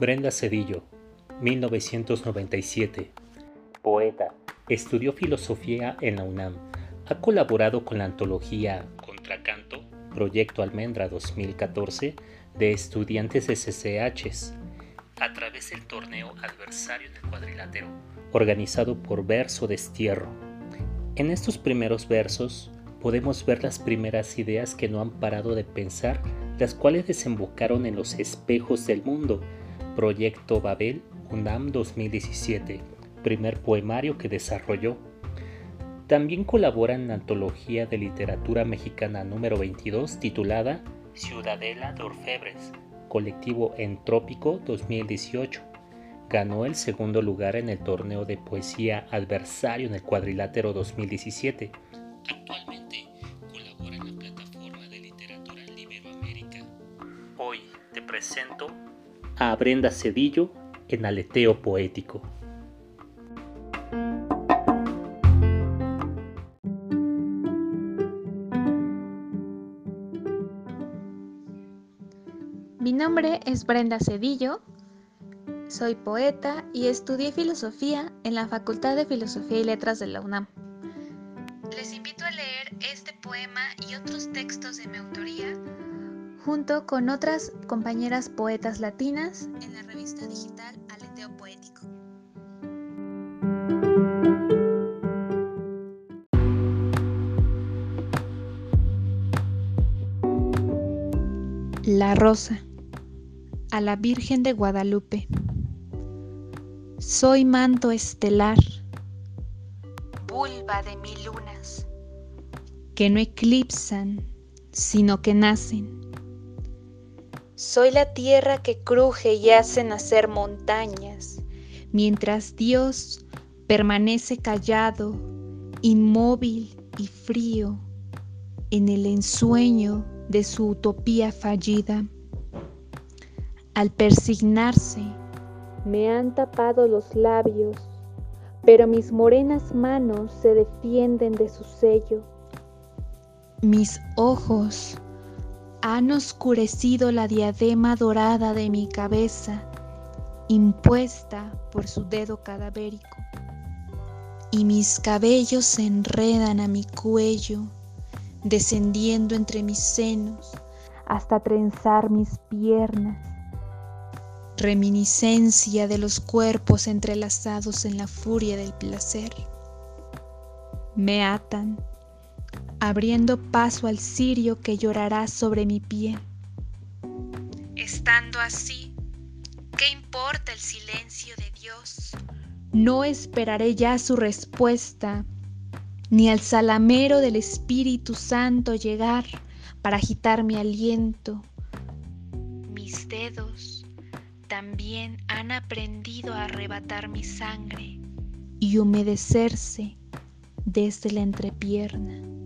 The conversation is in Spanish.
Brenda Cedillo, 1997. Poeta. Estudió filosofía en la UNAM. Ha colaborado con la antología Contracanto, Proyecto Almendra 2014, de estudiantes de CCHs, a través del torneo Adversario del Cuadrilátero, organizado por Verso Destierro. En estos primeros versos podemos ver las primeras ideas que no han parado de pensar, las cuales desembocaron en los espejos del mundo Proyecto Babel UNAM 2017, primer poemario que desarrolló. También colabora en la antología de literatura mexicana número 22 titulada Ciudadela de Orfebres, colectivo Entrópico 2018. Ganó el segundo lugar en el torneo de poesía adversario en el cuadrilátero 2017. Presento a Brenda Cedillo en Aleteo Poético. Mi nombre es Brenda Cedillo, soy poeta y estudié filosofía en la Facultad de Filosofía y Letras de la UNAM. Les invito a leer este poema y otros textos de mi autoría junto con otras compañeras poetas latinas en la revista digital Aleteo Poético. La Rosa a la Virgen de Guadalupe. Soy manto estelar, vulva de mil lunas, que no eclipsan, sino que nacen soy la tierra que cruje y hace nacer montañas, mientras Dios permanece callado, inmóvil y frío en el ensueño de su utopía fallida. Al persignarse, me han tapado los labios, pero mis morenas manos se defienden de su sello. Mis ojos han oscurecido la diadema dorada de mi cabeza, impuesta por su dedo cadavérico, y mis cabellos se enredan a mi cuello, descendiendo entre mis senos hasta trenzar mis piernas, reminiscencia de los cuerpos entrelazados en la furia del placer. Me atan abriendo paso al cirio que llorará sobre mi pie. Estando así, ¿qué importa el silencio de Dios? No esperaré ya su respuesta, ni al salamero del Espíritu Santo llegar para agitar mi aliento. Mis dedos también han aprendido a arrebatar mi sangre y humedecerse desde la entrepierna.